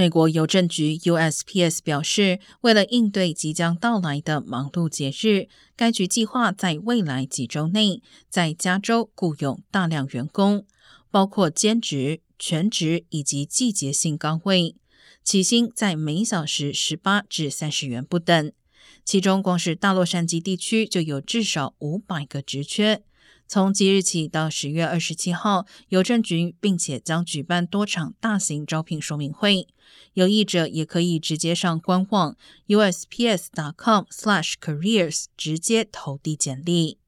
美国邮政局 USPS 表示，为了应对即将到来的忙碌节日，该局计划在未来几周内在加州雇佣大量员工，包括兼职、全职以及季节性岗位，起薪在每小时十八至三十元不等。其中，光是大洛杉矶地区就有至少五百个职缺。从即日起到十月二十七号，邮政局并且将举办多场大型招聘说明会，有意者也可以直接上官网 USPS.com/careers 直接投递简历。